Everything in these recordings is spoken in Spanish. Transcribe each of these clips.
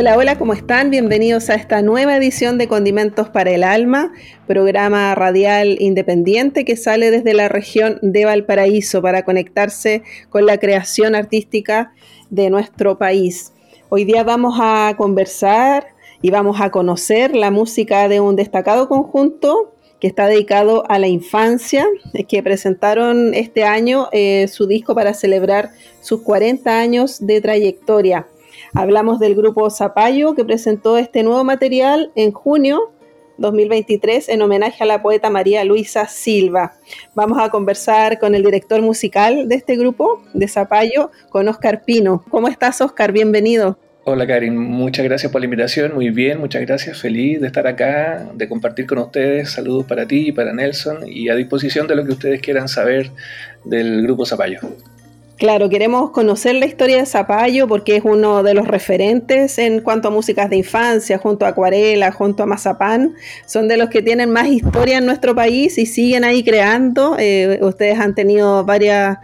Hola, hola, ¿cómo están? Bienvenidos a esta nueva edición de Condimentos para el Alma, programa radial independiente que sale desde la región de Valparaíso para conectarse con la creación artística de nuestro país. Hoy día vamos a conversar y vamos a conocer la música de un destacado conjunto que está dedicado a la infancia, que presentaron este año eh, su disco para celebrar sus 40 años de trayectoria. Hablamos del grupo Zapallo que presentó este nuevo material en junio 2023 en homenaje a la poeta María Luisa Silva. Vamos a conversar con el director musical de este grupo, de Zapallo, con Oscar Pino. ¿Cómo estás, Oscar? Bienvenido. Hola Karin, muchas gracias por la invitación, muy bien, muchas gracias, feliz de estar acá, de compartir con ustedes, saludos para ti y para Nelson y a disposición de lo que ustedes quieran saber del grupo Zapallo. Claro, queremos conocer la historia de Zapallo porque es uno de los referentes en cuanto a músicas de infancia, junto a Acuarela, junto a Mazapán. Son de los que tienen más historia en nuestro país y siguen ahí creando. Eh, ustedes han tenido varias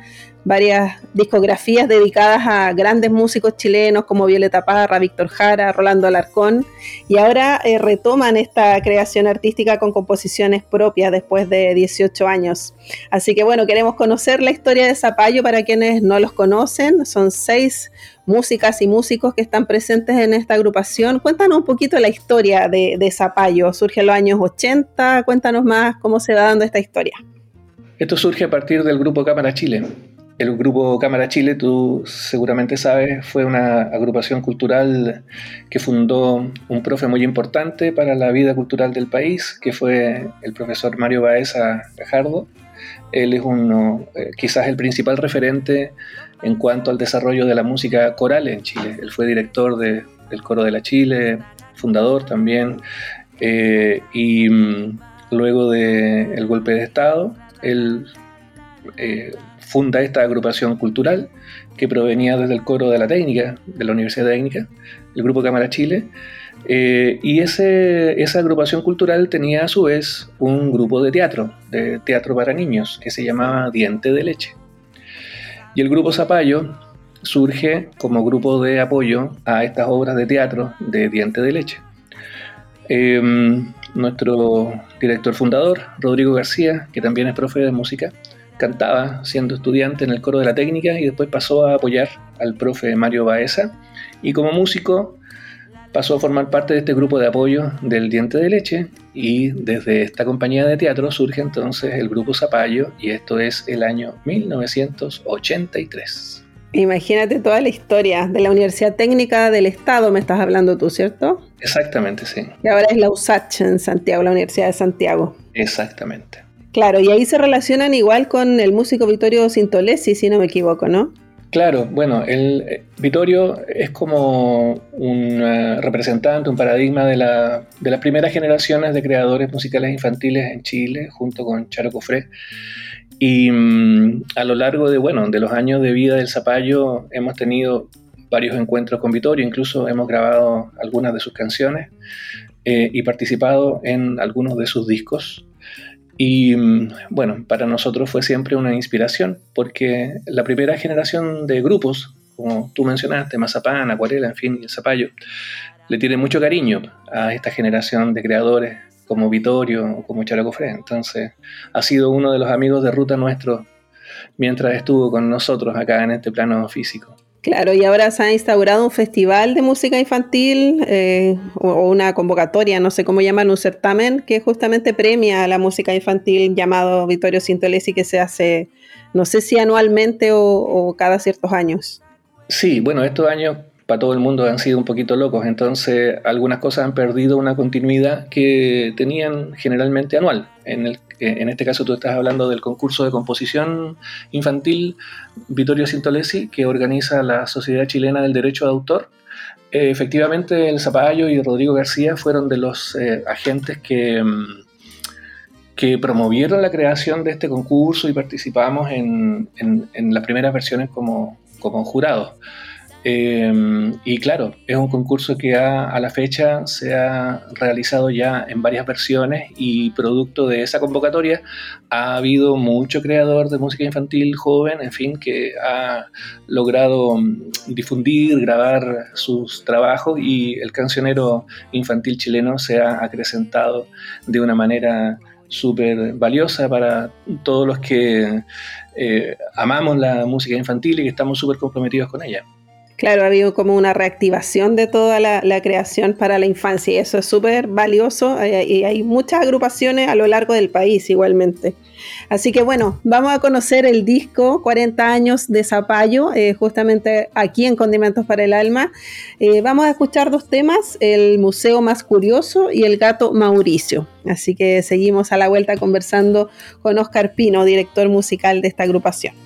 varias discografías dedicadas a grandes músicos chilenos como Violeta Parra, Víctor Jara, Rolando Alarcón, y ahora eh, retoman esta creación artística con composiciones propias después de 18 años. Así que bueno, queremos conocer la historia de Zapallo para quienes no los conocen. Son seis músicas y músicos que están presentes en esta agrupación. Cuéntanos un poquito la historia de, de Zapallo. Surge en los años 80, cuéntanos más cómo se va dando esta historia. Esto surge a partir del grupo Cámara Chile el grupo Cámara Chile, tú seguramente sabes, fue una agrupación cultural que fundó un profe muy importante para la vida cultural del país, que fue el profesor Mario Baeza Gajardo. Él es uno, eh, quizás el principal referente en cuanto al desarrollo de la música coral en Chile. Él fue director del Coro de la Chile, fundador también, eh, y mm, luego del golpe de Estado, él eh, funda esta agrupación cultural que provenía desde el coro de la técnica, de la Universidad Técnica, el Grupo Cámara Chile. Eh, y ese, esa agrupación cultural tenía a su vez un grupo de teatro, de teatro para niños, que se llamaba Diente de Leche. Y el grupo Zapallo surge como grupo de apoyo a estas obras de teatro de Diente de Leche. Em, nuestro director fundador, Rodrigo García, que también es profe de música, cantaba siendo estudiante en el coro de la técnica y después pasó a apoyar al profe Mario Baeza y como músico pasó a formar parte de este grupo de apoyo del Diente de Leche y desde esta compañía de teatro surge entonces el grupo Zapallo y esto es el año 1983. Imagínate toda la historia de la Universidad Técnica del Estado, me estás hablando tú, ¿cierto? Exactamente, sí. Y ahora es la USACH en Santiago, la Universidad de Santiago. Exactamente. Claro, y ahí se relacionan igual con el músico Vittorio Sintolesi, si no me equivoco, ¿no? Claro, bueno, el eh, Vittorio es como un representante, un paradigma de, la, de, las primeras generaciones de creadores musicales infantiles en Chile, junto con Charo Cofré. Y mm, a lo largo de, bueno, de los años de vida del Zapallo hemos tenido varios encuentros con Vittorio, incluso hemos grabado algunas de sus canciones eh, y participado en algunos de sus discos. Y mm, bueno, para nosotros fue siempre una inspiración, porque la primera generación de grupos, como tú mencionaste, Mazapán, Acuarela, en fin, el Zapallo, le tiene mucho cariño a esta generación de creadores como Vittorio o como Characofre. Entonces, ha sido uno de los amigos de ruta nuestro mientras estuvo con nosotros acá en este plano físico. Claro, y ahora se ha instaurado un festival de música infantil eh, o, una convocatoria, no sé cómo llaman, un certamen que justamente premia a la música infantil llamado Vittorio Sintolesi que se hace, no sé si anualmente o, cada ciertos años. Sí, bueno, estos años para todo el mundo han sido un poquito locos, entonces algunas cosas han perdido una continuidad que tenían generalmente anual. En, el, en este caso tú estás hablando del concurso de composición infantil Vittorio Sintolesi que organiza la Sociedad Chilena del Derecho de Autor. Eh, efectivamente, el Zapallo y Rodrigo García fueron de los eh, agentes que, mm, que promovieron la creación de este concurso y participamos en, en, las primeras versiones como, como jurados. Em, y claro, es un concurso que a la fecha se ha realizado ya en varias versiones y producto de esa convocatoria ha habido mucho creador de música infantil joven, en fin, que ha logrado mm, difundir, grabar sus trabajos y el cancionero infantil chileno se ha acrecentado de una manera súper valiosa para todos los que eh, amamos la música infantil y que estamos súper comprometidos con ella. Claro, ha habido como una reactivación de toda la, creación para la infancia y eso es súper valioso eh, y hay muchas agrupaciones a lo largo del país igualmente. Así que bueno, vamos a conocer el disco 40 años de Zapallo, eh, justamente aquí en Condimentos para el Alma. Eh, vamos a escuchar dos temas, el Museo Más Curioso y el Gato Mauricio. Así que seguimos a la vuelta conversando con Oscar Pino, director musical de esta agrupación.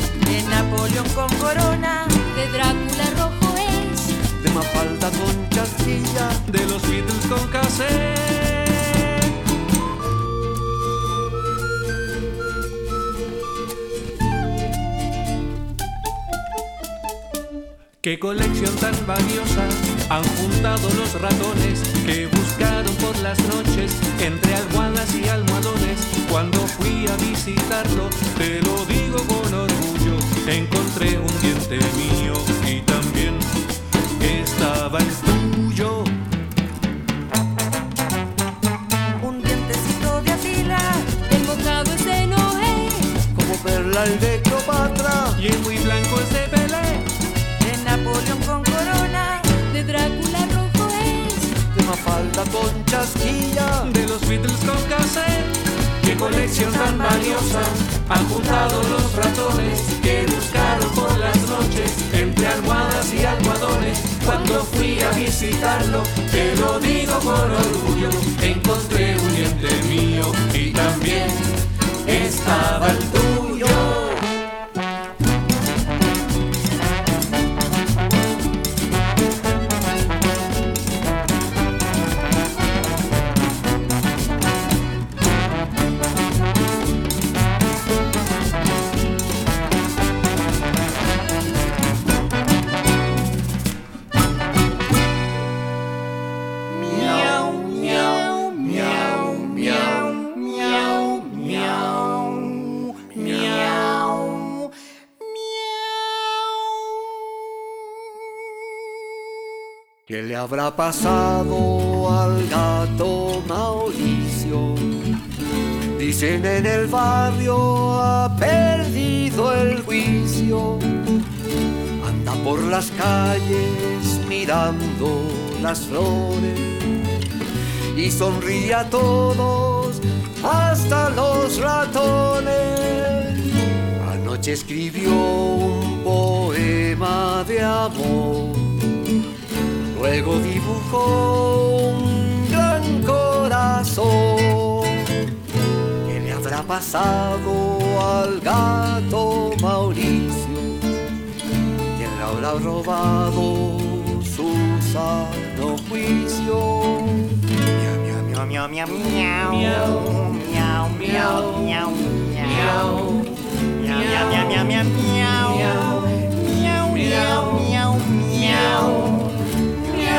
colección tan valiosa han juntado los ratones que buscaron por las noches entre almohadas y almohadones. Cuando fui a visitarlo, te lo digo con orgullo, encontré un diente mío y también estaba el tuyo. Un dientecito de asila, embocado es de Noé, como perla el de Cleopatra. Y el muy blanco es de Napoleón con corona, de Drácula rojo es, de Mafalda con chasquilla, de los Beatles con cassette. Colección tan valiosa han juntado los ratones que buscaron por las noches entre almohadas y almohadones. Cuando fui a visitarlo, te lo digo por orgullo, encontré un diente mío y también estaba el tuyo. Habrá pasado al gato Mauricio? Dicen en el barrio ha perdido el juicio. Anda por las calles mirando las flores y sonríe a todos, hasta los ratones. Anoche escribió un poema de amor Luego dibujó un gran pasó? ¿Qué le habrá pasado al gato Mauricio? ¿Quién le habrá robado su sano juicio? Miau, miau, miau, miau, miau, miau, miau, miau, miau, miau, miau, miau, miau, miau, miau, miau, miau, miau,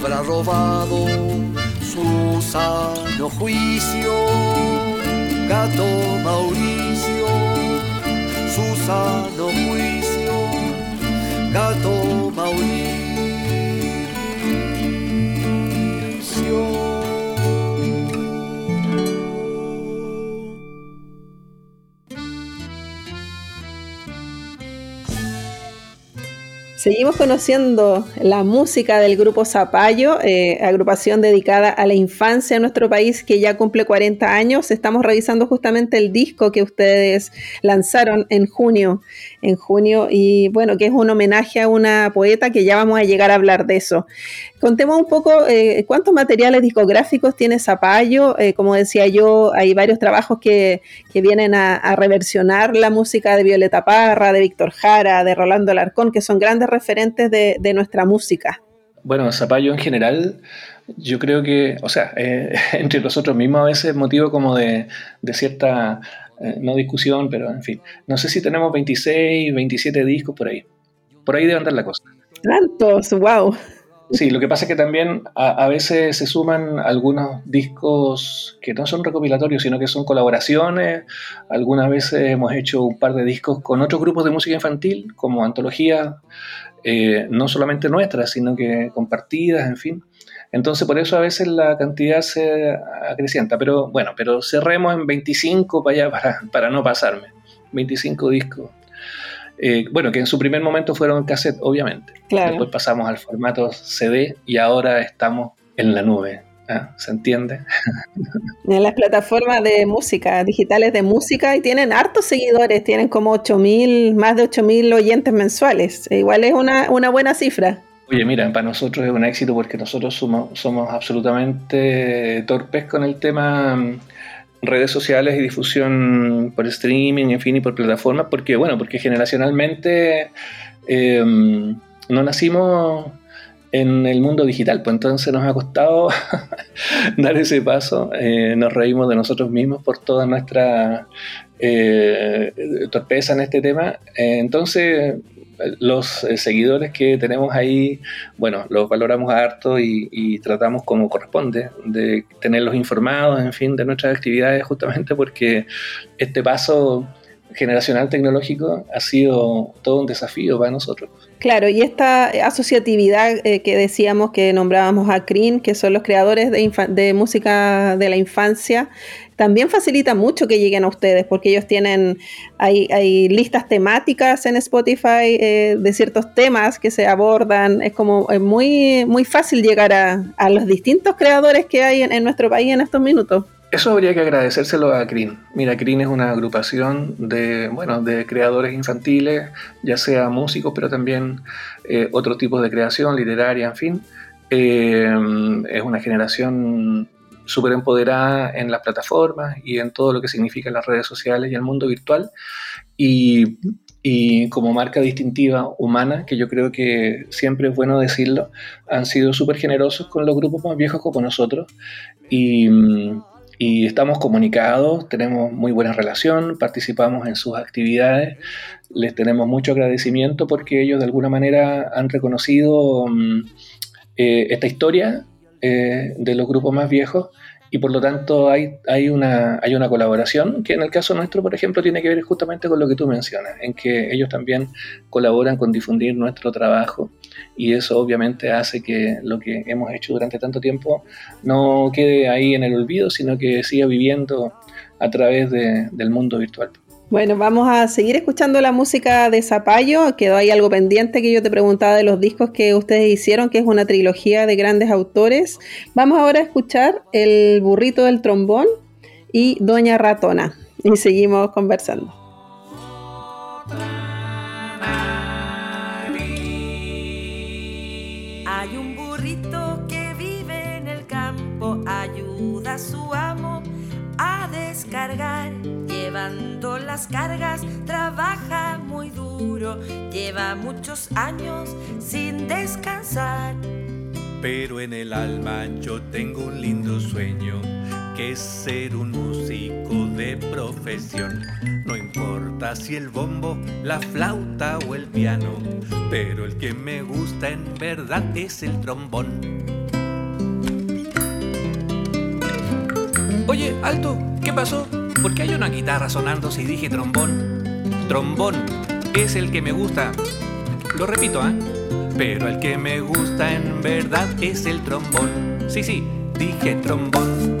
habrá robado su sano juicio? Gato Mauricio, su sano juicio. Gato Mauricio. Seguimos conociendo la música del grupo Zapallo, eh, agrupación dedicada a la infancia en nuestro país que ya cumple 40 años. Estamos revisando justamente el disco que ustedes lanzaron en junio, en junio y bueno, que es un homenaje a una poeta que ya vamos a llegar a hablar de eso. Contemos un poco eh, cuántos materiales discográficos tiene Zapallo. Eh, como decía yo, hay varios trabajos que, que vienen a, reversionar la música de Violeta Parra, de Víctor Jara, de Rolando Alarcón, que son grandes referentes de, nuestra música. Bueno, Zapallo en general, yo creo que, o sea, eh, entre nosotros mismos a veces es motivo como de cierta, eh, no discusión, pero en fin, no sé si tenemos 26, 27 discos por ahí. Por ahí debe andar la cosa. Tantos, wow. Sí, lo que pasa es que también a, a, veces se suman algunos discos que no son recopilatorios, sino que son colaboraciones. Algunas veces hemos hecho un par de discos con otros grupos de música infantil, como antologías, eh, no solamente nuestras, sino que compartidas, en fin. Entonces, por eso a veces la cantidad se acrecienta. Pero bueno, pero cerremos en 25 para allá, para, para no pasarme. 25 discos. Eh, bueno, que en su primer momento fueron cassette, obviamente. Claro. Después pasamos al formato CD y ahora estamos en la nube. ¿ah? ¿Se entiende? En las plataformas de música, digitales de música, y tienen hartos seguidores, tienen como 8.000, más de 8.000 oyentes mensuales. Igual es una, una buena cifra. Oye, mira, para nosotros es un éxito porque nosotros somos, absolutamente torpes con el tema mm, redes sociales y difusión por streaming, en fin, y por plataformas, porque, bueno, porque generacionalmente eh, no nacimos en el mundo digital, pues entonces nos ha costado dar ese paso, eh, nos reímos de nosotros mismos por toda nuestra eh, torpeza en este tema, eh, entonces los eh, seguidores que tenemos ahí, bueno, los valoramos harto y, y, tratamos como corresponde de tenerlos informados, en fin, de nuestras actividades, justamente porque este paso generacional tecnológico ha sido todo un desafío para nosotros. Claro, y esta asociatividad eh, que decíamos que nombrábamos a CRIN, que son los creadores de, música de la infancia, también facilita mucho que lleguen a ustedes, porque ellos tienen, hay, hay listas temáticas en Spotify eh, de ciertos temas que se abordan, es como es muy, muy fácil llegar a, a los distintos creadores que hay en, en nuestro país en estos minutos. Eso habría que agradecérselo a CRIN. Mira, CRIN es una agrupación de, bueno, de creadores infantiles, ya sea músicos, pero también eh, otro tipo de creación, literaria, en fin. Eh, es una generación súper empoderada en las plataformas y en todo lo que significan las redes sociales y el mundo virtual. Y, como marca distintiva humana, que yo creo que siempre es bueno decirlo, han sido súper generosos con los grupos más viejos como nosotros. Y y estamos comunicados, tenemos muy buena relación, participamos en sus actividades, les tenemos mucho agradecimiento porque ellos de alguna manera han reconocido um, eh, esta historia eh, de los grupos más viejos y por lo tanto hay, hay, una, hay una colaboración que en el caso nuestro, por ejemplo, tiene que ver justamente con lo que tú mencionas, en que ellos también colaboran con difundir nuestro trabajo y eso obviamente hace que lo que hemos hecho durante tanto tiempo no quede ahí en el olvido, sino que siga viviendo a través del mundo virtual. Bueno, vamos a seguir escuchando la música de Zapallo. Quedó ahí algo pendiente que yo te preguntaba de los discos que ustedes hicieron, que es una trilogía de grandes autores. Vamos ahora a escuchar El burrito del trombón y Doña Ratona. Y seguimos conversando. Hay un burrito que vive en el campo, ayuda a su amo a descargar llevando las cargas, trabaja muy duro, lleva muchos años sin descansar. Pero en el alma yo tengo un lindo sueño, que es ser un músico de profesión. No importa si el bombo, la flauta o el piano, pero el que me gusta en verdad es el trombón. Oye, alto, ¿qué pasó? ¿Por qué hay una guitarra sonando si dije trombón? Trombón es el que me gusta. Lo repito, ¿ah? Pero el que me gusta en verdad es el trombón. Sí, sí, dije trombón.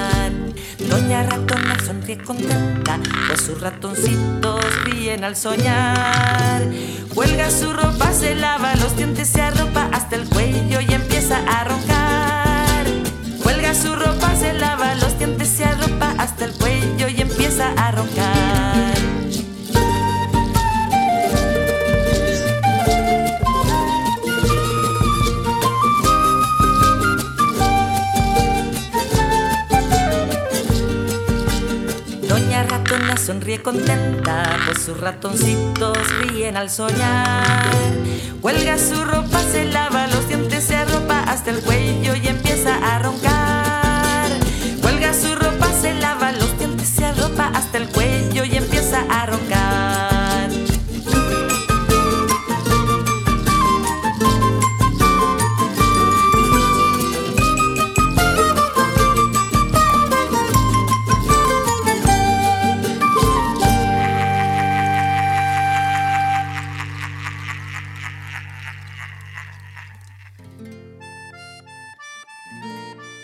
Doña ratona sonríe contenta, pues sus ratoncitos ríen al soñar. Cuelga su ropa, se lava los dientes, se arropa hasta el cuello y empieza a roncar. Cuelga su ropa, se lava los dientes, se arropa hasta el cuello y empieza a roncar. Sonríe contenta, pues sus ratoncitos ríen al soñar. Cuelga su ropa, se lava los dientes, se arropa hasta el cuello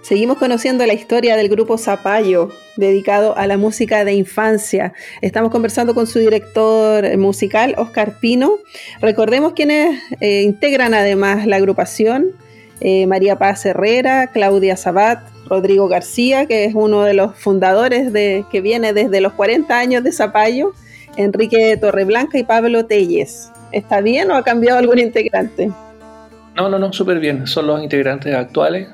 Seguimos conociendo la historia del grupo Zapallo, dedicado a la música de infancia. Estamos conversando con su director musical, Oscar Pino. Recordemos quienes eh, integran además la agrupación. Eh, María Paz Herrera, Claudia Sabat, Rodrigo García, que es uno de los fundadores de, que viene desde los 40 años de Zapallo, Enrique Torreblanca y Pablo Telles. ¿Está bien o ha cambiado algún integrante? No, no, no, súper bien. Son los integrantes actuales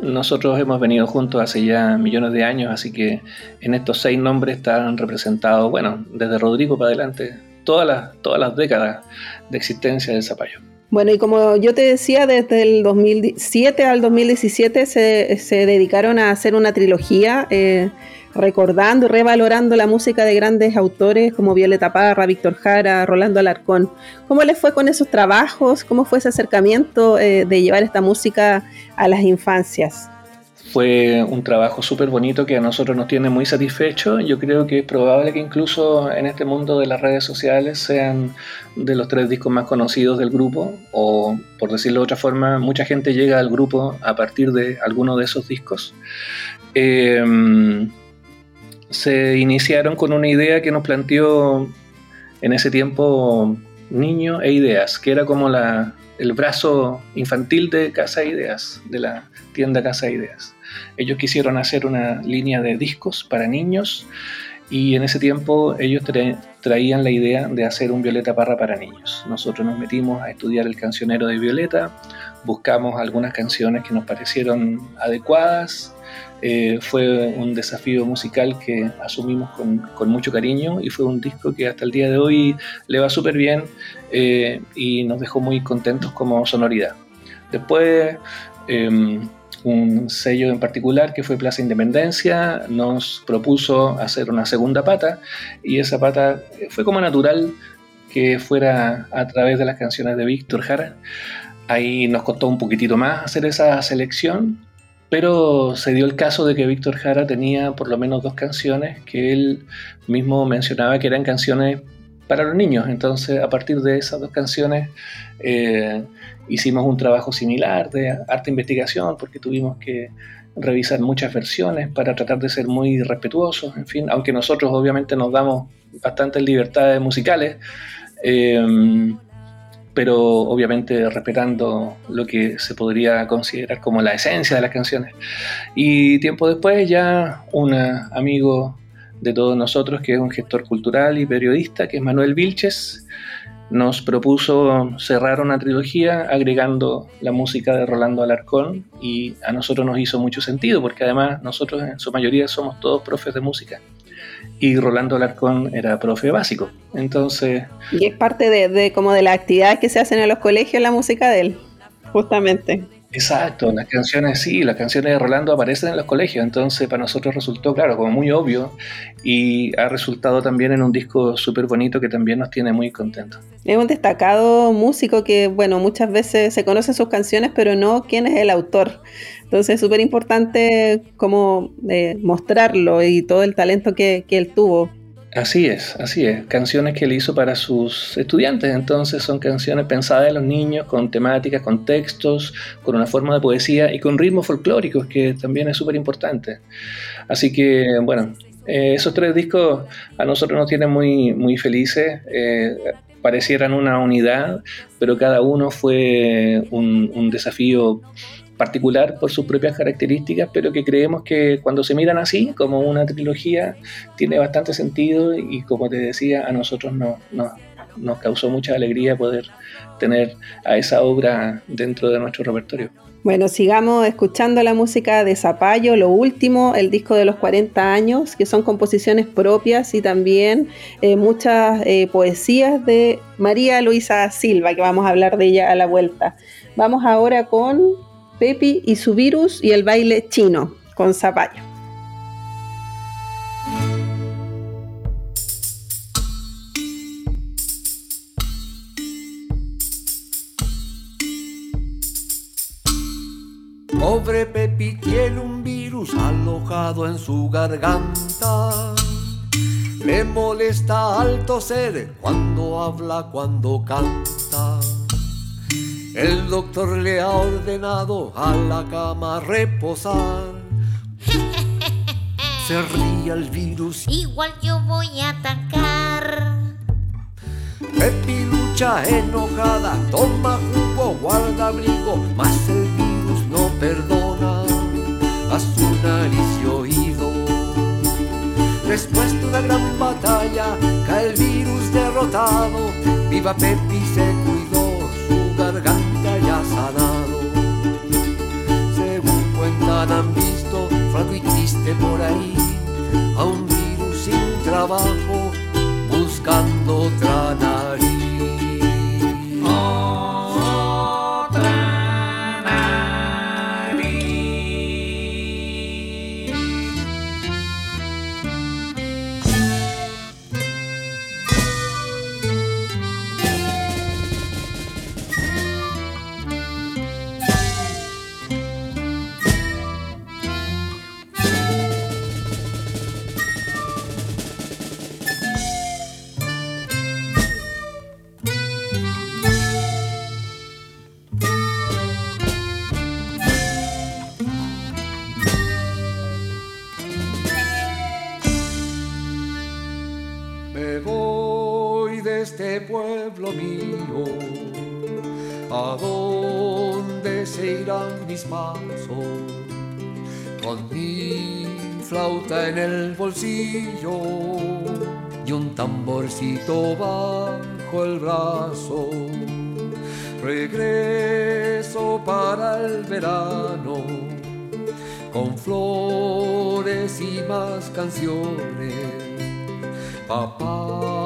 nosotros hemos venido juntos hace ya millones de años, así que en estos seis nombres están representados, bueno, desde Rodrigo para adelante, todas las, todas las décadas de existencia del zapallo. Bueno, y como yo te decía, desde el 2007 al 2017 se, se dedicaron a hacer una trilogía eh, recordando y revalorando la música de grandes autores como Violeta Parra, Víctor Jara, Rolando Alarcón. ¿Cómo les fue con esos trabajos? ¿Cómo fue ese acercamiento eh, de llevar esta música a las infancias? Fue un trabajo súper bonito que a nosotros nos tiene muy satisfechos. Yo creo que es probable que incluso en este mundo de las redes sociales sean de los tres discos más conocidos del grupo, o por decirlo de otra forma, mucha gente llega al grupo a partir de alguno de esos discos. Em, se iniciaron con una idea que nos planteó en ese tiempo Niño e Ideas, que era como la, el brazo infantil de Casa Ideas, de la tienda Casa Ideas. Ellos quisieron hacer una línea de discos para niños y en ese tiempo ellos traían la idea de hacer un Violeta Parra para niños. Nosotros nos metimos a estudiar el cancionero de Violeta, buscamos algunas canciones que nos parecieron adecuadas. Eh, fue un desafío musical que asumimos con, mucho cariño y fue un disco que hasta el día de hoy le va súper bien eh, y nos dejó muy contentos como sonoridad. Después em, un sello en particular que fue Plaza Independencia nos propuso hacer una segunda pata y esa pata fue como natural que fuera a través de las canciones de Víctor Jara. Ahí nos costó un poquitito más hacer esa selección, pero se dio el caso de que Víctor Jara tenía por lo menos dos canciones que él mismo mencionaba que eran canciones para los niños. Entonces, a partir de esas dos canciones, eh, hicimos un trabajo similar de arte investigación, porque tuvimos que revisar muchas versiones para tratar de ser muy respetuosos, en fin, aunque nosotros obviamente nos damos bastantes libertades musicales, eh, pero obviamente respetando lo que se podría considerar como la esencia de las canciones. Y tiempo después ya un amigo de todos nosotros, que es un gestor cultural y periodista, que es Manuel Vilches, nos propuso cerrar una trilogía agregando la música de Rolando Alarcón y a nosotros nos hizo mucho sentido porque además nosotros en su mayoría somos todos profes de música y Rolando Alarcón era profe básico. Entonces... Y es parte de, de como de las actividades que se hacen en los colegios la música de él, justamente. Exacto, las canciones sí, las canciones de Rolando aparecen en los colegios, entonces para nosotros resultó, claro, como muy obvio y ha resultado también en un disco súper bonito que también nos tiene muy contentos. Es un destacado músico que, bueno, muchas veces se conocen sus canciones, pero no quién es el autor. Entonces es súper importante como eh, mostrarlo y todo el talento que, que él tuvo. Así es, así es. Canciones que él hizo para sus estudiantes. Entonces son canciones pensadas en los niños, con temáticas, con textos, con una forma de poesía y con ritmos folclóricos, que también es súper importante. Así que, bueno, eh, esos tres discos a nosotros nos tienen muy, muy felices. Eh, parecieran una unidad, pero cada uno fue un, un desafío particular por sus propias características, pero que creemos que cuando se miran así, como una trilogía, tiene bastante sentido y como te decía, a nosotros no, nos causó mucha alegría poder tener a esa obra dentro de nuestro repertorio. Bueno, sigamos escuchando la música de Zapallo, lo último, el disco de los 40 años, que son composiciones propias y también eh, muchas eh, poesías de María Luisa Silva, que vamos a hablar de ella a la vuelta. Vamos ahora con Pepi y su virus y el baile chino con zapallo. Pobre Pepi tiene un virus alojado en su garganta. Le molesta al toser cuando habla, cuando canta. El doctor le ha ordenado a la cama reposar. Se ríe el virus. Igual yo voy a atacar. Pepi lucha enojada, toma jugo, guarda abrigo, mas el virus no perdona a su nariz y oído. Después de una gran batalla, cae el virus derrotado. Viva Pepi se han visto, franco y triste por ahí, a un virus sin trabajo, buscando otra nariz. ¿A dónde se irán mis pasos? Con mi flauta en el bolsillo y un tamborcito bajo el brazo. Regreso para el verano con flores y más canciones. Papá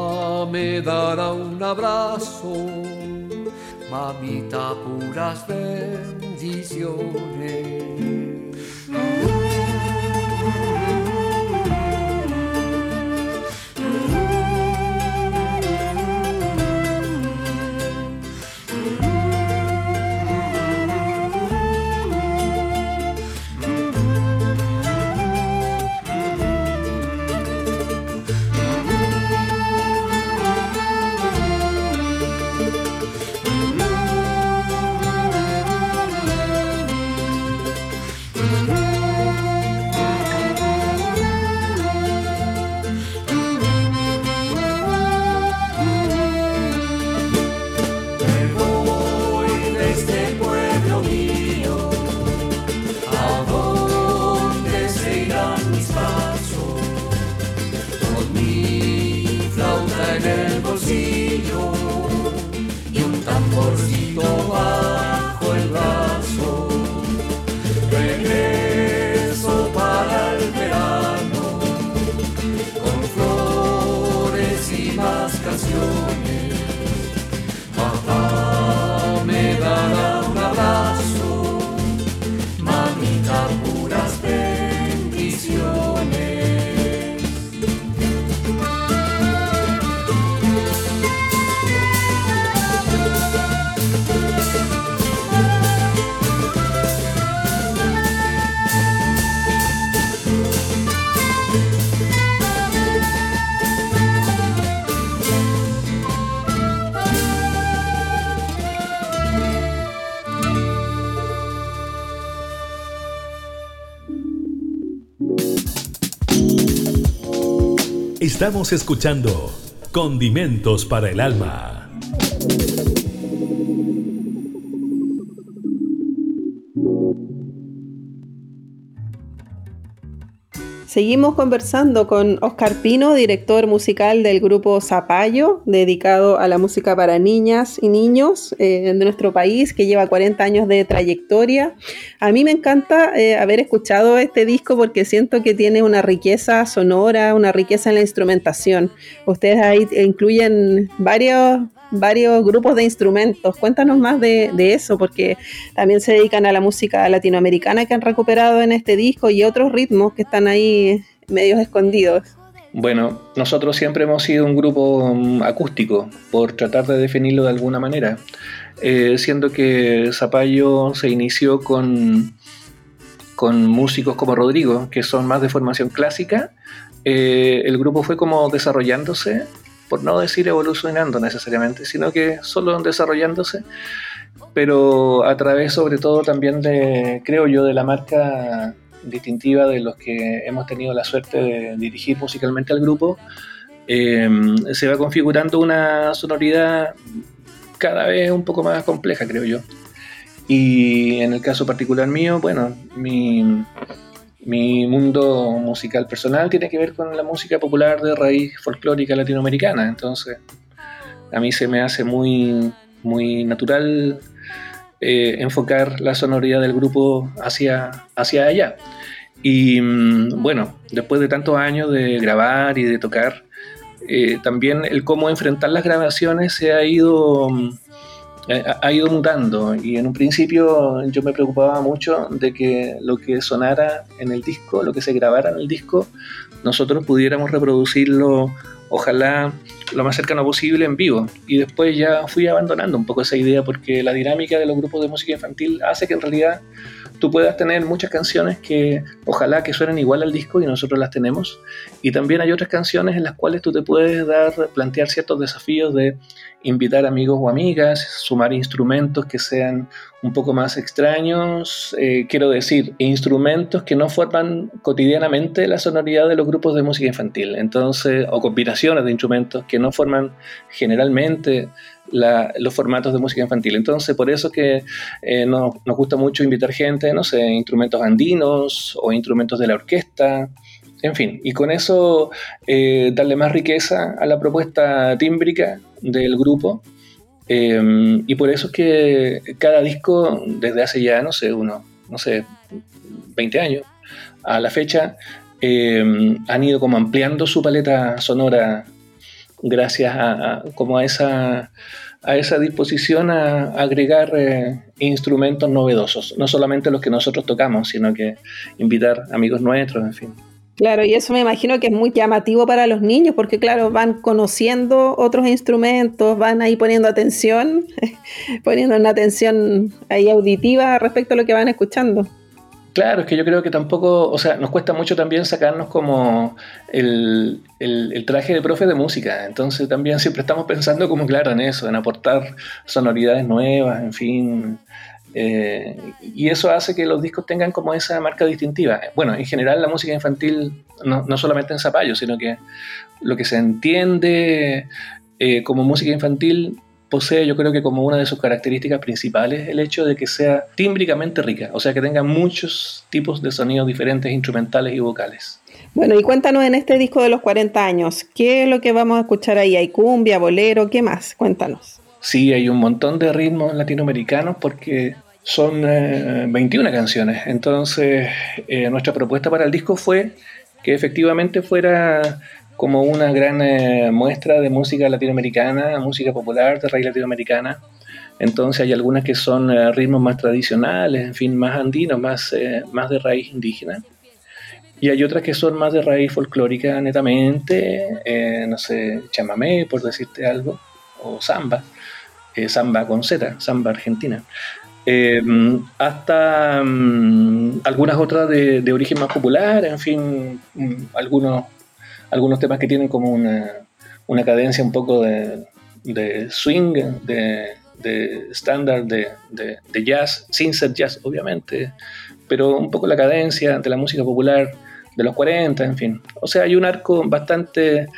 me dará un abrazo, mamita puras bendiciones. Estamos escuchando Condimentos para el Alma. Seguimos conversando con Oscar Pino, director musical del grupo Zapallo, dedicado a la música para niñas y niños eh, de nuestro país, que lleva 40 años de trayectoria. A mí me encanta eh, haber escuchado este disco porque siento que tiene una riqueza sonora, una riqueza en la instrumentación. Ustedes ahí incluyen varios varios grupos de instrumentos. Cuéntanos más de, eso, porque también se dedican a la música latinoamericana que han recuperado en este disco y otros ritmos que están ahí medios escondidos. Bueno, nosotros siempre hemos sido un grupo um, acústico, por tratar de definirlo de alguna manera, eh, siendo que Zapallo se inició con, con músicos como Rodrigo, que son más de formación clásica. Eh, el grupo fue como desarrollándose por no decir evolucionando necesariamente, sino que solo desarrollándose, pero a través sobre todo también de, creo yo, de la marca distintiva de los que hemos tenido la suerte de dirigir musicalmente al grupo, eh, se va configurando una sonoridad cada vez un poco más compleja, creo yo. Y en el caso particular mío, bueno, mi, mi mundo musical personal tiene que ver con la música popular de raíz folclórica latinoamericana, entonces a mí se me hace muy, muy natural eh, enfocar la sonoridad del grupo hacia, hacia allá. Y mm, bueno, después de tantos años de grabar y de tocar, eh, también el cómo enfrentar las grabaciones se ha ido, mm, ha ido mutando. Y en un principio yo me preocupaba mucho de que lo que sonara en el disco, lo que se grabara en el disco, nosotros pudiéramos reproducirlo, ojalá lo más cercano posible en vivo. Y después ya fui abandonando un poco esa idea porque la dinámica de los grupos de música infantil hace que en realidad tú puedas tener muchas canciones que ojalá que suenen igual al disco y nosotros las tenemos. Y también hay otras canciones en las cuales tú te puedes dar, plantear ciertos desafíos de invitar amigos o amigas, sumar instrumentos que sean un poco más extraños, eh, quiero decir, instrumentos que no forman cotidianamente la sonoridad de los grupos de música infantil, entonces, o combinaciones de instrumentos que no forman generalmente los formatos de música infantil. Entonces, por eso que eh, nos, gusta mucho invitar gente, no sé, instrumentos andinos o instrumentos de la orquesta, en fin, y con eso eh, darle más riqueza a la propuesta tímbrica del grupo. Em, y por eso es que cada disco, desde hace ya, no sé, uno, no sé, 20 años, a la fecha, em, han ido como ampliando su paleta sonora gracias a, como a esa a esa disposición a, agregar eh, instrumentos novedosos, no solamente los que nosotros tocamos, sino que invitar amigos nuestros, en fin. Claro, y eso me imagino que es muy llamativo para los niños, porque claro, van conociendo otros instrumentos, van ahí poniendo atención, poniendo una atención ahí auditiva respecto a lo que van escuchando. Claro, es que yo creo que tampoco, o sea, nos cuesta mucho también sacarnos como el, traje de profe de música, entonces también siempre estamos pensando como claro en eso, en aportar sonoridades nuevas, en fin, eh, y eso hace que los discos tengan como esa marca distintiva. Bueno, en general la música infantil, no, no solamente en Zapallo, sino que lo que se entiende eh, como música infantil posee yo creo que como una de sus características principales el hecho de que sea tímbricamente rica, o sea que tenga muchos tipos de sonidos diferentes, instrumentales y vocales. Bueno, y cuéntanos en este disco de los 40 años, ¿qué es lo que vamos a escuchar ahí? ¿Hay cumbia, bolero? ¿Qué más? Cuéntanos. Sí, hay un montón de ritmos latinoamericanos porque son 21 eh, canciones. Entonces, eh, nuestra propuesta para el disco fue que efectivamente fuera como una gran eh, muestra de música latinoamericana, música popular de raíz latinoamericana. Entonces hay algunas que son eh, ritmos más tradicionales, en fin, más andinos, más, eh, más de raíz indígena. Y hay otras que son más de raíz folclórica netamente, no sé, chamamé, por decirte algo, o samba, samba con Z, samba argentina. hasta mm, algunas otras de, de, origen más popular, en fin, mm, algunos algunos temas que tienen como una, una cadencia un poco de, de swing, de, estándar, de, de, jazz, sin ser jazz obviamente, pero un poco la cadencia de la música popular de los 40, en fin. O sea, hay un arco bastante,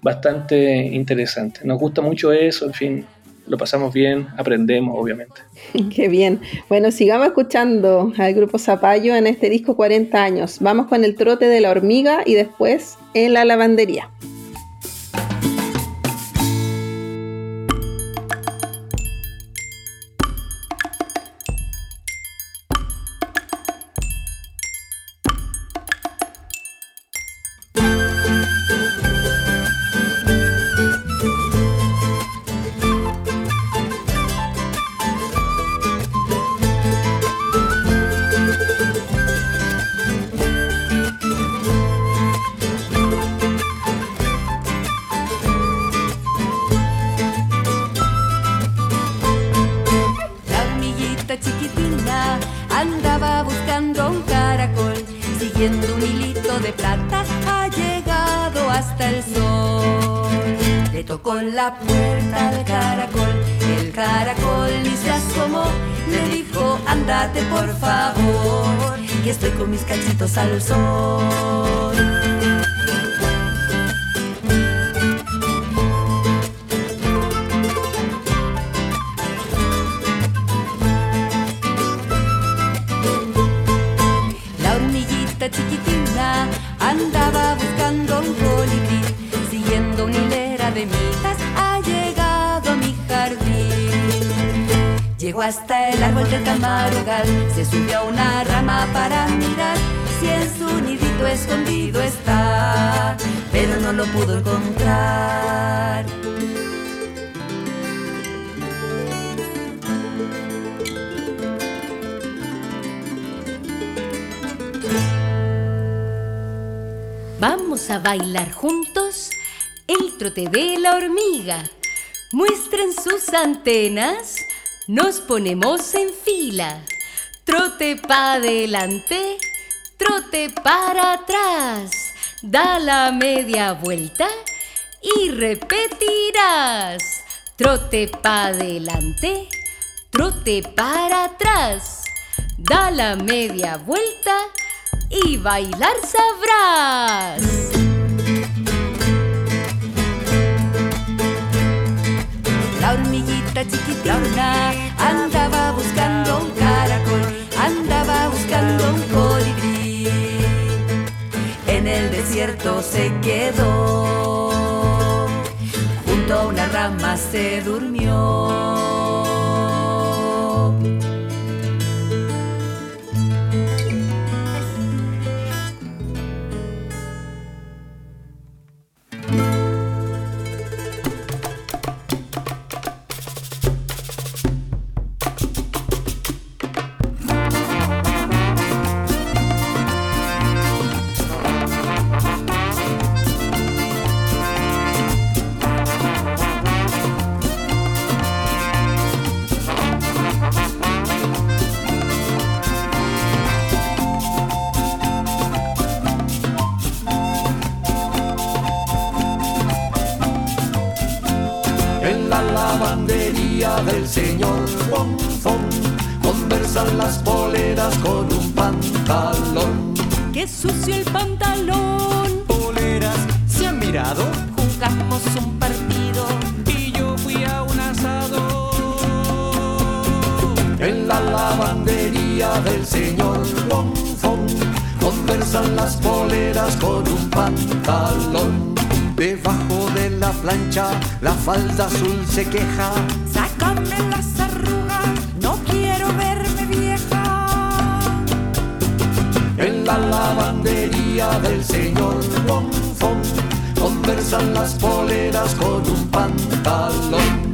bastante interesante. Nos gusta mucho eso, en fin, lo pasamos bien, aprendemos, obviamente. Qué bien. Bueno, sigamos escuchando al grupo Zapallo en este disco 40 años. Vamos con el trote de la hormiga y después en la lavandería. Al A bailar juntos el trote de la hormiga. Muestren sus antenas, nos ponemos en fila. Trote para adelante, trote para atrás. Da la media vuelta y repetirás. Trote para adelante, trote para atrás. Da la media vuelta y bailar sabrás. La hormiguita chiquitona andaba buscando un caracol, andaba buscando un colibrí. En el desierto se quedó, junto a una rama se durmió. Conversan las poleras con un pantalón. ¡Qué sucio el pantalón! Poleras, ¿se han mirado? Jugamos un partido Y yo fui a un asado. En la lavandería del señor Bonfón conversan las poleras con un pantalón. Debajo de la plancha la falda azul se queja. Sácame las arrugas, del señor Bonfón conversan las poleras con un pantalón.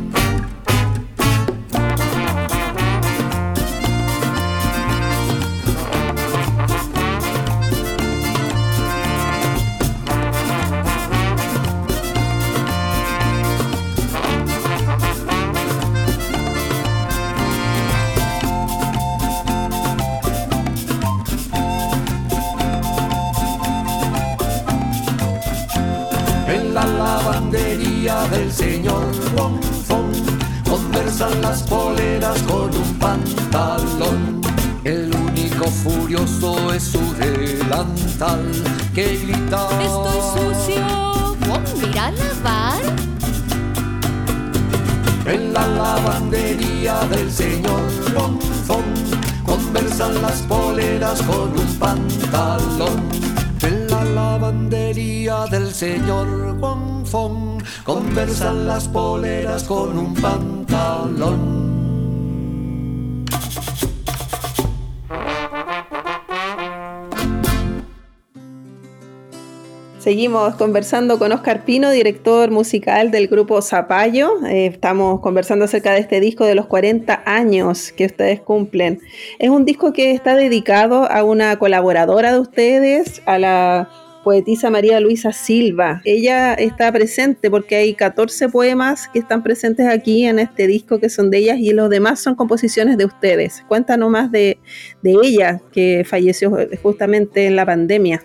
Conversan las poleras con un pantalón. En la lavandería del señor Bonfón conversan las poleras con un pantalón. Seguimos conversando con Oscar Pino, director musical del grupo Zapallo. Eh, estamos conversando acerca de este disco de los 40 años que ustedes cumplen. Es un disco que está dedicado a una colaboradora de ustedes, a la poetisa María Luisa Silva. Ella está presente porque hay 14 poemas que están presentes aquí en este disco que son de ellas y los demás son composiciones de ustedes. Cuéntanos más de, de ella que falleció justamente en la pandemia.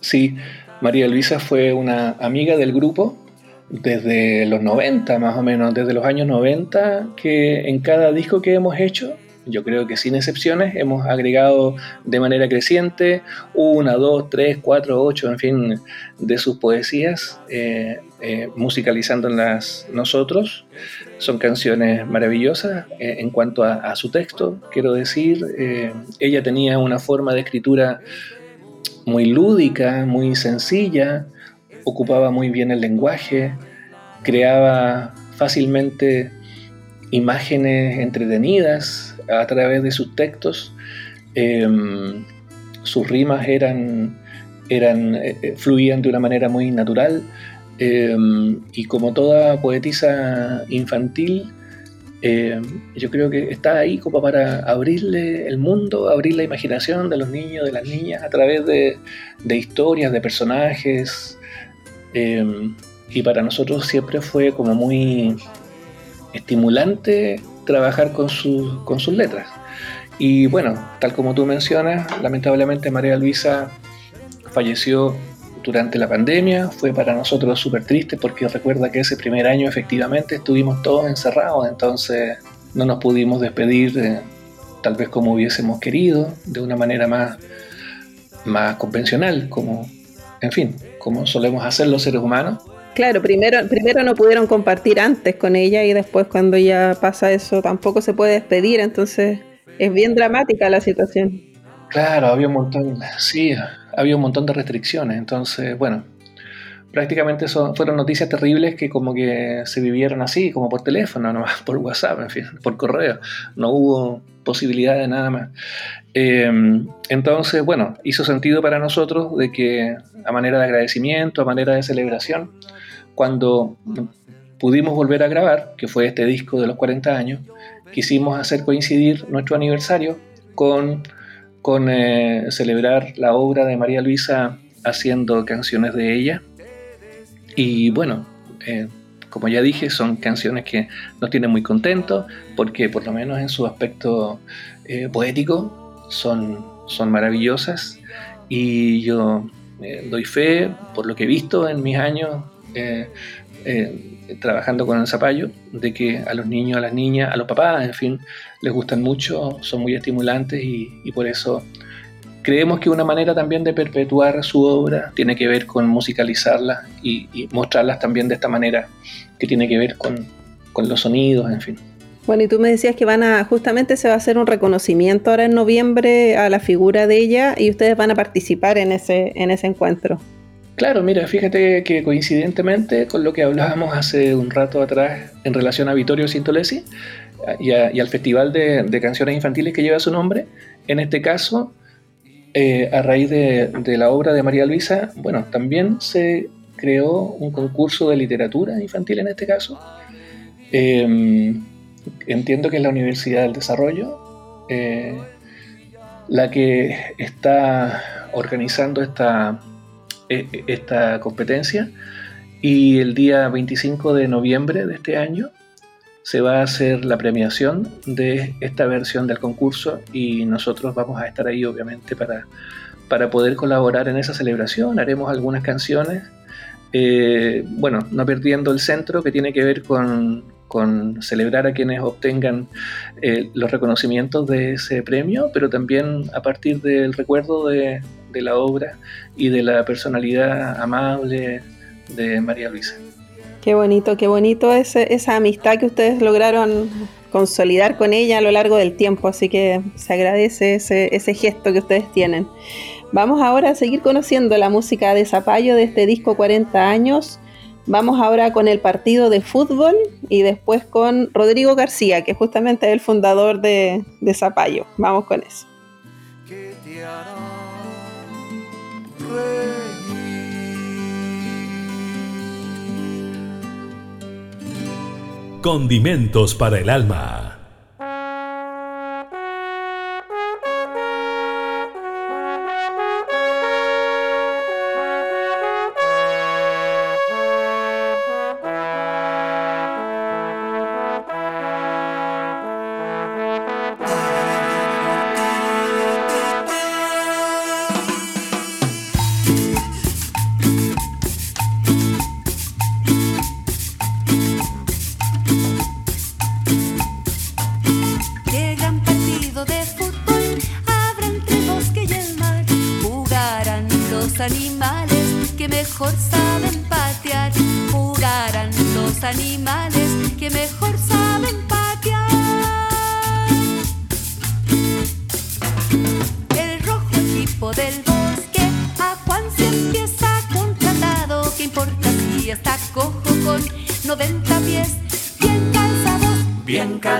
Sí, María Luisa fue una amiga del grupo desde los 90 más o menos, desde los años 90, que en cada disco que hemos hecho, yo creo que sin excepciones, hemos agregado de manera creciente una, dos, tres, cuatro, ocho, en fin, de sus poesías, eh, eh, musicalizándolas nosotros. Son canciones maravillosas eh, en cuanto a, su texto, quiero decir. Eh, ella tenía una forma de escritura muy lúdica, muy sencilla, ocupaba muy bien el lenguaje, creaba fácilmente imágenes entretenidas a través de sus textos. Em, sus rimas eran, eran eh, eh, fluían de una manera muy natural em, y como toda poetisa infantil, em, yo creo que está ahí como para abrirle el mundo, abrir la imaginación de los niños, de las niñas, a través de, historias, de personajes. y para nosotros siempre fue como muy estimulante trabajar con, con sus letras. Y bueno, tal como tú mencionas, lamentablemente María Luisa falleció durante la pandemia, fue para nosotros súper triste porque recuerda que ese primer año efectivamente estuvimos todos encerrados, entonces no nos pudimos despedir eh, tal vez como hubiésemos querido, de una manera más, más convencional, como, en fin, como solemos hacer los seres humanos. Claro, primero, primero no pudieron compartir antes con ella y después cuando ya pasa eso tampoco se puede despedir, entonces es bien dramática la situación. Claro, había un montón, sí, había un montón de restricciones, entonces, bueno, prácticamente son, fueron noticias terribles que como que se vivieron así, como por teléfono, nomás por WhatsApp, en fin, por correo, no hubo posibilidad de nada más. Em, entonces, bueno, hizo sentido para nosotros de que a manera de agradecimiento, a manera de celebración, cuando pudimos volver a grabar, que fue este disco de los 40 años, quisimos hacer coincidir nuestro aniversario con, con eh, celebrar la obra de María Luisa haciendo canciones de ella. Y bueno, eh, como ya dije, son canciones que nos tienen muy contentos porque por lo menos en su aspecto eh, poético son, son maravillosas y yo doy fe por lo que he visto en mis años eh, trabajando con el zapallo, de que a los niños, a las niñas, a los papás, en fin, les gustan mucho, son muy estimulantes y, por eso creemos que una manera también de perpetuar su obra tiene que ver con musicalizarla y, mostrarlas también de esta manera, que tiene que ver con, con, los sonidos, en fin. Bueno, y tú me decías que van a, justamente se va a hacer un reconocimiento ahora en noviembre a la figura de ella y ustedes van a participar en ese, en ese encuentro. Claro, mira, fíjate que coincidentemente con lo que hablábamos hace un rato atrás en relación a Vittorio Sintolesi y, al Festival de, Canciones Infantiles que lleva su nombre, en este caso, eh, a raíz de, la obra de María Luisa, bueno, también se creó un concurso de literatura infantil en este caso. Em, entiendo que es la Universidad del Desarrollo eh, la que está organizando esta esta competencia y el día 25 de noviembre de este año se va a hacer la premiación de esta versión del concurso y nosotros vamos a estar ahí obviamente para, para poder colaborar en esa celebración. Haremos algunas canciones, eh, bueno, no perdiendo el centro que tiene que ver con, con celebrar a quienes obtengan eh, los reconocimientos de ese premio, pero también a partir del recuerdo de, de la obra y de la personalidad amable de María Luisa. Qué bonito, qué bonito ese, esa amistad que ustedes lograron consolidar con ella a lo largo del tiempo, así que se agradece ese, ese gesto que ustedes tienen. Vamos ahora a seguir conociendo la música de Zapallo de este disco 40 años. Vamos ahora con el partido de fútbol y después con Rodrigo García, que justamente es el fundador de, de Zapallo. Vamos con eso. Condimentos para el alma.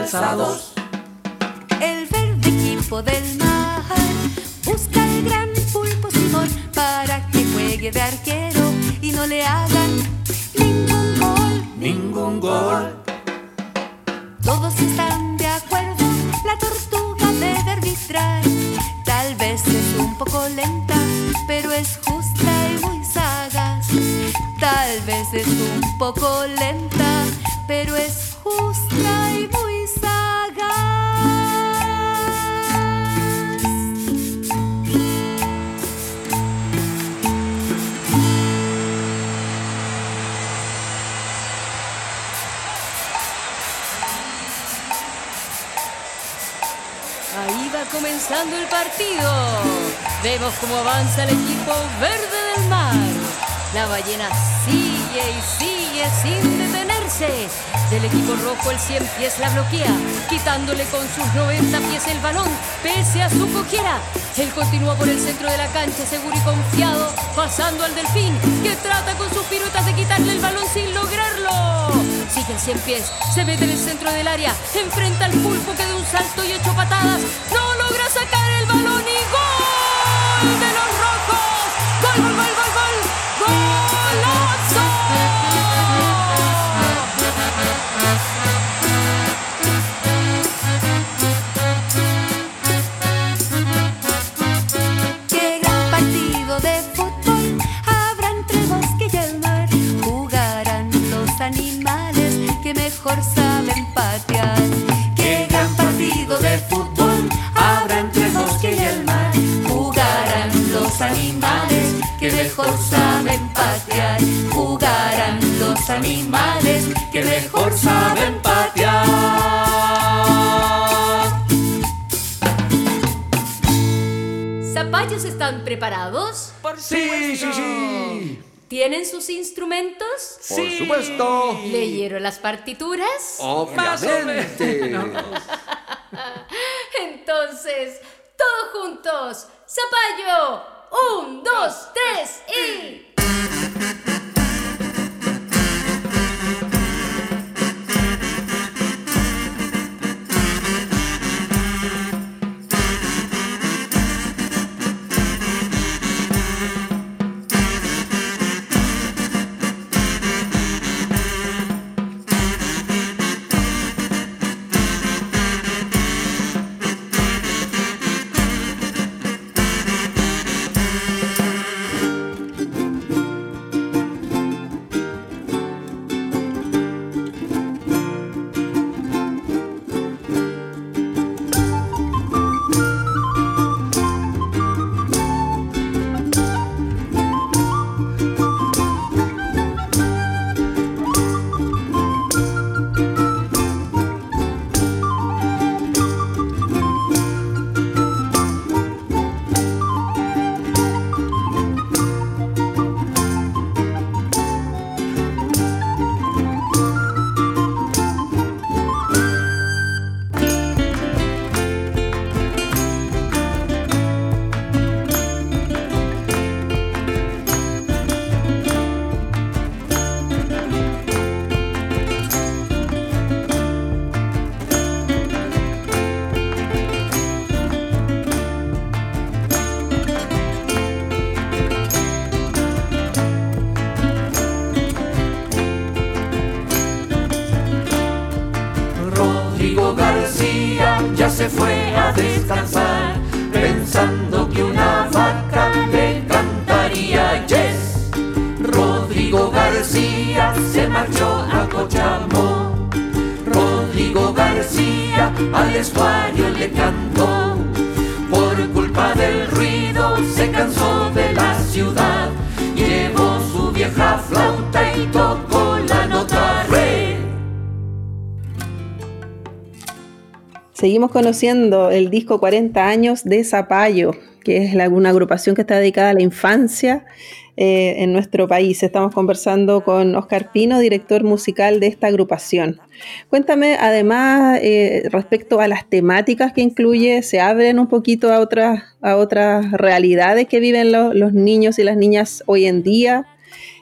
El verde equipo del mar busca el gran pulpo Simón para que juegue de arquero y no le hagan ningún gol. Ningún gol. Todos están de acuerdo, la tortuga debe arbitrar. Tal vez es un poco lenta, pero es justa y muy sagaz. Tal vez es un poco lenta, pero es justa y muy comenzando el partido. Vemos cómo avanza el equipo verde del mar. La ballena sigue y sigue sin detenerse. Del equipo rojo el 100 pies la bloquea, quitándole con sus 90 pies el balón, pese a su cojera. Él continúa por el centro de la cancha, seguro y confiado, pasando al delfín, que trata con sus piruetas de quitarle el balón sin lograrlo. Sigue el 100 pies, se mete en el centro del área, enfrenta al pulpo que de un salto y ocho patadas no logra sacar el balón y gol mejor saben patear. Qué gran partido de fútbol habrá entre el bosque y el mar. Jugarán los animales que mejor saben patear. Jugarán los animales que mejor saben patear. ¿Zapallos están preparados? Sí, sí, sí. ¿Tienen sus instrumentos? Por supuesto. ¿Leyeron las partituras? Obviamente. Entonces, todos juntos. Zapallo. Un, dos, tres y... al estuario le cantó. Por culpa del ruido se cansó de la ciudad. Llevó su vieja flauta y tocó la nota re. Seguimos conociendo el disco 40 años de Zapallo, que es una agrupación que está dedicada a la infancia eh, en nuestro país. Estamos conversando con Oscar Pino, director musical de esta agrupación. Cuéntame, además, eh, respecto a las temáticas que incluye, ¿se abren un poquito a otras, a otras realidades que viven lo- los niños y las niñas hoy en día?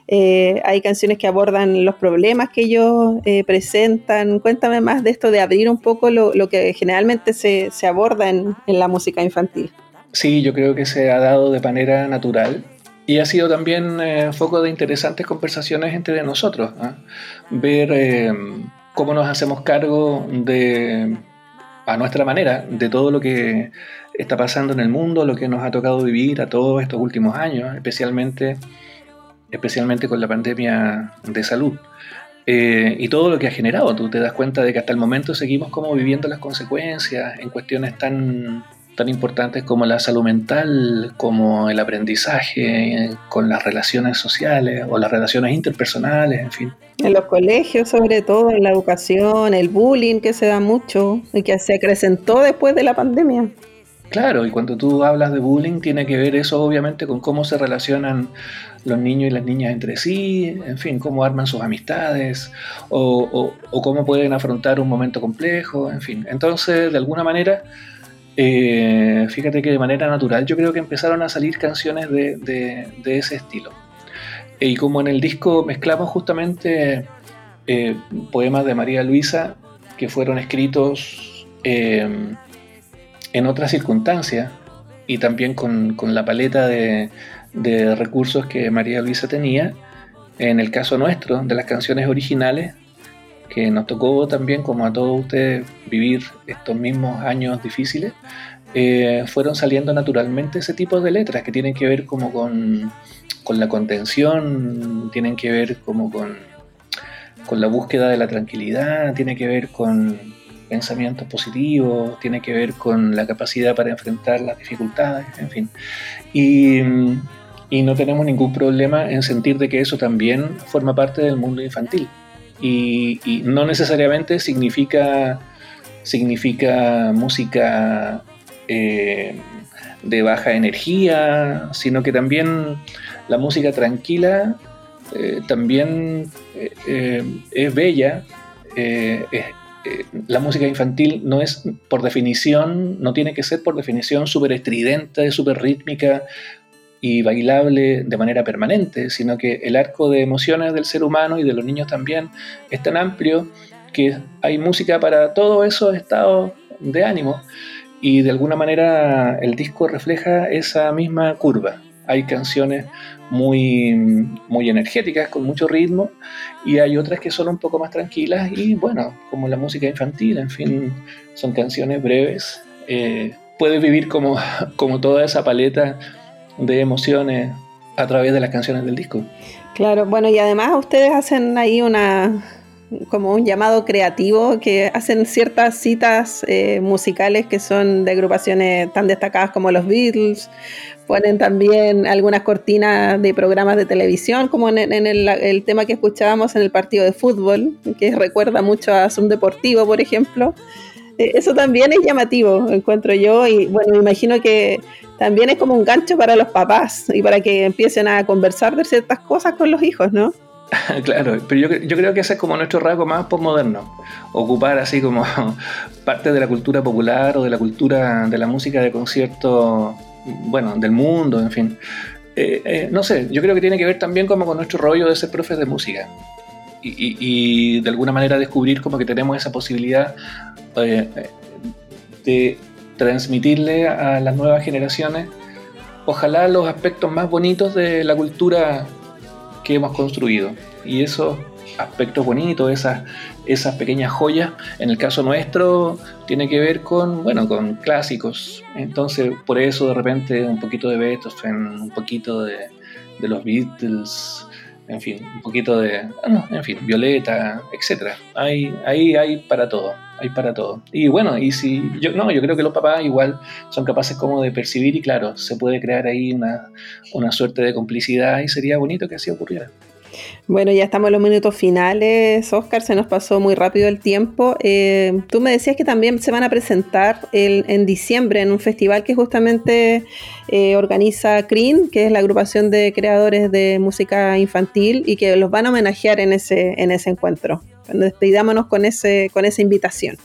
eh, hay canciones que abordan los problemas que ellos eh, presentan. Cuéntame más de esto de abrir un poco lo, que generalmente se, aborda en, la música infantil. Sí, yo creo que se ha dado de manera natural y ha sido también eh, foco de interesantes conversaciones entre nosotros. ¿ah? Ver cómo nos hacemos cargo de, a nuestra manera, de todo lo que está pasando en el mundo, lo que nos ha tocado vivir a todos estos últimos años, especialmente especialmente con la pandemia de salud. Eh, y todo lo que ha generado, tú te das cuenta de que hasta el momento seguimos como viviendo las consecuencias en cuestiones tan, tan importantes como la salud mental, como el aprendizaje, con las relaciones sociales o las relaciones interpersonales, en fin. En los colegios sobre todo, en la educación, el bullying que se da mucho y que se acrecentó después de la pandemia. Claro, y cuando tú hablas de bullying tiene que ver eso obviamente con cómo se relacionan los niños y las niñas entre sí, en fin, cómo arman sus amistades o, cómo pueden afrontar un momento complejo, en fin. Entonces, de alguna manera, eh, fíjate que de manera natural yo creo que empezaron a salir canciones de, ese estilo. Y como en el disco mezclamos justamente eh, poemas de María Luisa que fueron escritos eh, en otras circunstancias y también con la paleta de, de recursos que María Luisa tenía. En el caso nuestro, de las canciones originales, que nos tocó también, como a todos ustedes, vivir estos mismos años difíciles, eh, fueron saliendo naturalmente ese tipo de letras que tienen que ver como con, con la contención, tienen que ver como con, con la búsqueda de la tranquilidad, tiene que ver con pensamientos positivos, tiene que ver con la capacidad para enfrentar las dificultades, en fin. Y, y no tenemos ningún problema en sentir de que eso también forma parte del mundo infantil. Y, no necesariamente significa, significa música eh, de baja energía, sino que también la música tranquila eh, también eh, es bella. la música infantil no es por definición, no tiene que ser por definición súper estridente, súper rítmica, y bailable de manera permanente, sino que el arco de emociones del ser humano y de los niños también es tan amplio que hay música para todos esos estados de ánimo y de alguna manera el disco refleja esa misma curva. Hay canciones muy, muy energéticas, con mucho ritmo, y hay otras que son un poco más tranquilas y bueno, como la música infantil, en fin, son canciones breves. Eh, puedes vivir como, como toda esa paleta de emociones a través de las canciones del disco. Claro, bueno, y además ustedes hacen ahí una como un llamado creativo que hacen ciertas citas eh, musicales que son de agrupaciones tan destacadas como los Beatles, ponen también algunas cortinas de programas de televisión, como en, el, el, tema que escuchábamos en el partido de fútbol, que recuerda mucho a Zoom Deportivo, por ejemplo. Eh, eso también es llamativo, encuentro yo, y bueno, me imagino que también es como un gancho para los papás y para que empiecen a conversar de ciertas cosas con los hijos, ¿no? claro, pero yo, yo, creo que ese es como nuestro rasgo más postmoderno, ocupar así como parte de la cultura popular o de la cultura de la música de concierto, bueno, del mundo, en fin. Eh, eh, no sé, yo creo que tiene que ver también como con nuestro rollo de ser profes de música. Y, de alguna manera descubrir como que tenemos esa posibilidad eh, de transmitirle a las nuevas generaciones, ojalá los aspectos más bonitos de la cultura que hemos construido. Y esos aspectos bonitos, esas, esas pequeñas joyas, en el caso nuestro, tiene que ver con, bueno, con clásicos. Entonces, por eso de repente un poquito de Beethoven, un poquito de, de los Beatles, en fin, un poquito de, ah, en fin, Violeta, etcétera. Hay, ahí hay para todo, hay para todo. Y bueno, y si, yo no, yo creo que los papás igual son capaces como de percibir y claro, se puede crear ahí una, una suerte de complicidad y sería bonito que así ocurriera. Bueno, ya estamos en los minutos finales, Oscar, se nos pasó muy rápido el tiempo. Eh, tú me decías que también se van a presentar en diciembre en un festival que justamente eh, organiza CRIN, que es la agrupación de creadores de música infantil, y que los van a homenajear en ese, en ese encuentro. Despidámonos con, ese, con esa invitación.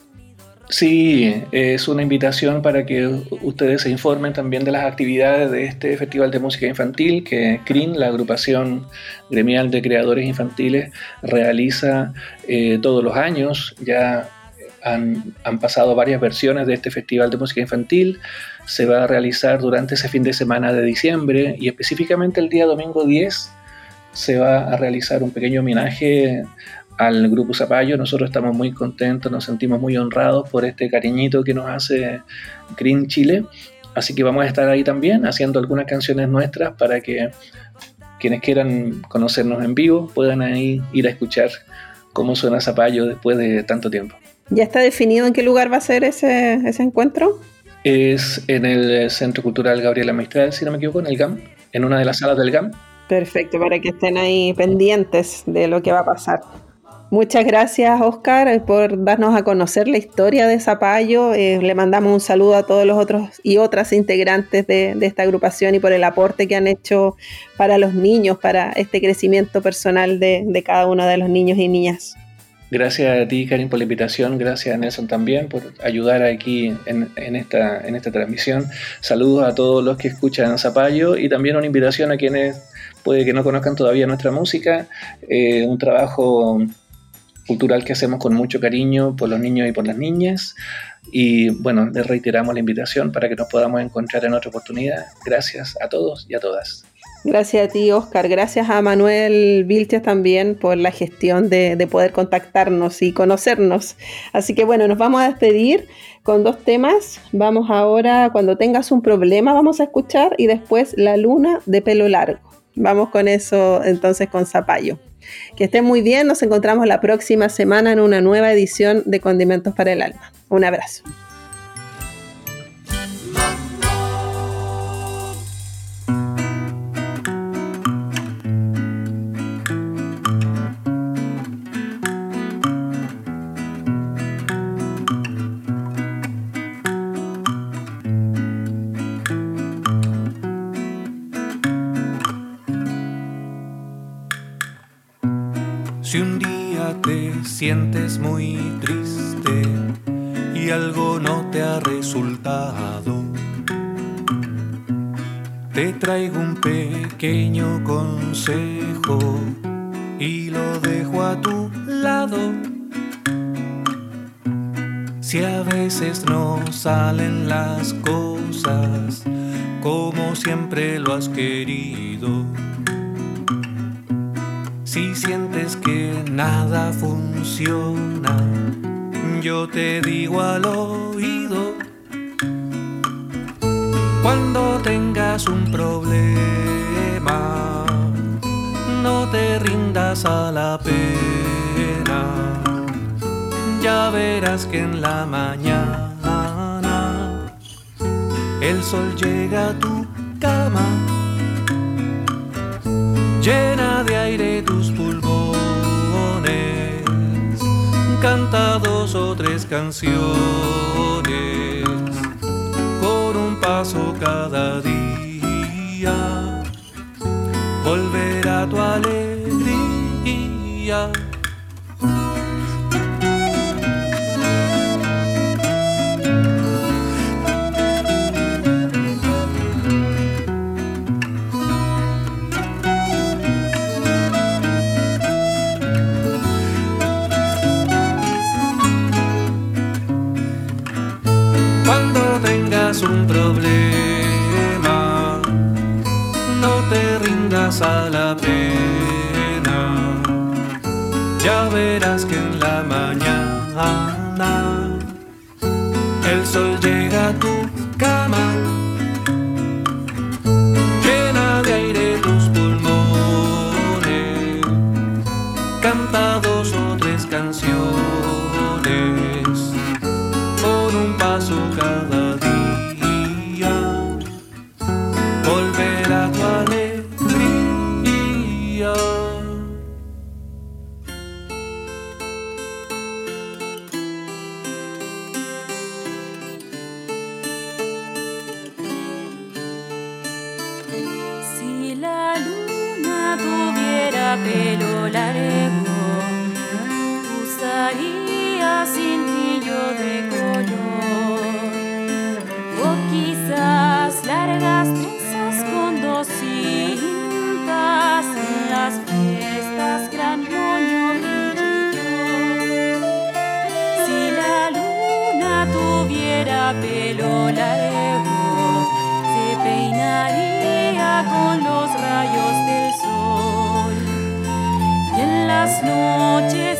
Sí, es una invitación para que ustedes se informen también de las actividades de este Festival de Música Infantil que CRIN, la agrupación gremial de creadores infantiles, realiza eh, todos los años. Ya han, han, pasado varias versiones de este Festival de Música Infantil. Se va a realizar durante ese fin de semana de diciembre y específicamente el día domingo 10 se va a realizar un pequeño homenaje al Grupo Zapallo. Nosotros estamos muy contentos, nos sentimos muy honrados por este cariñito que nos hace Green Chile. Así que vamos a estar ahí también haciendo algunas canciones nuestras para que quienes quieran conocernos en vivo puedan ahí ir a escuchar cómo suena Zapallo después de tanto tiempo. ¿Ya está definido en qué lugar va a ser ese, ese encuentro? Es en el Centro Cultural Gabriela Mistral, si no me equivoco, en el GAM, en una de las salas del GAM. Perfecto, para que estén ahí pendientes de lo que va a pasar. Muchas gracias, Oscar, por darnos a conocer la historia de Zapallo. Eh, le mandamos un saludo a todos los otros y otras integrantes de, esta agrupación y por el aporte que han hecho para los niños, para este crecimiento personal de, cada uno de los niños y niñas. Gracias a ti, Karin, por la invitación. Gracias a Nelson también por ayudar aquí en, esta, en esta transmisión. Saludos a todos los que escuchan Zapallo y también una invitación a quienes puede que no conozcan todavía nuestra música. Eh, un trabajo cultural que hacemos con mucho cariño por los niños y por las niñas. Y bueno, les reiteramos la invitación para que nos podamos encontrar en otra oportunidad. Gracias a todos y a todas. Gracias a ti, Oscar. Gracias a Manuel Vilches también por la gestión de, de, poder contactarnos y conocernos. Así que bueno, nos vamos a despedir con dos temas. Vamos ahora, cuando tengas un problema, vamos a escuchar y después La Luna de pelo largo. Vamos con eso entonces con Zapallo. Que estén muy bien, nos encontramos la próxima semana en una nueva edición de Condimentos para el Alma. Un abrazo. Consejo y lo dejo a tu lado. Si a veces no salen las alegría. un problema, no te rindas a la pena. Verás que en la mañana el sol llega a tu cama, llena de aire tus pulmones, canta dos o tres canciones por un paso cada noches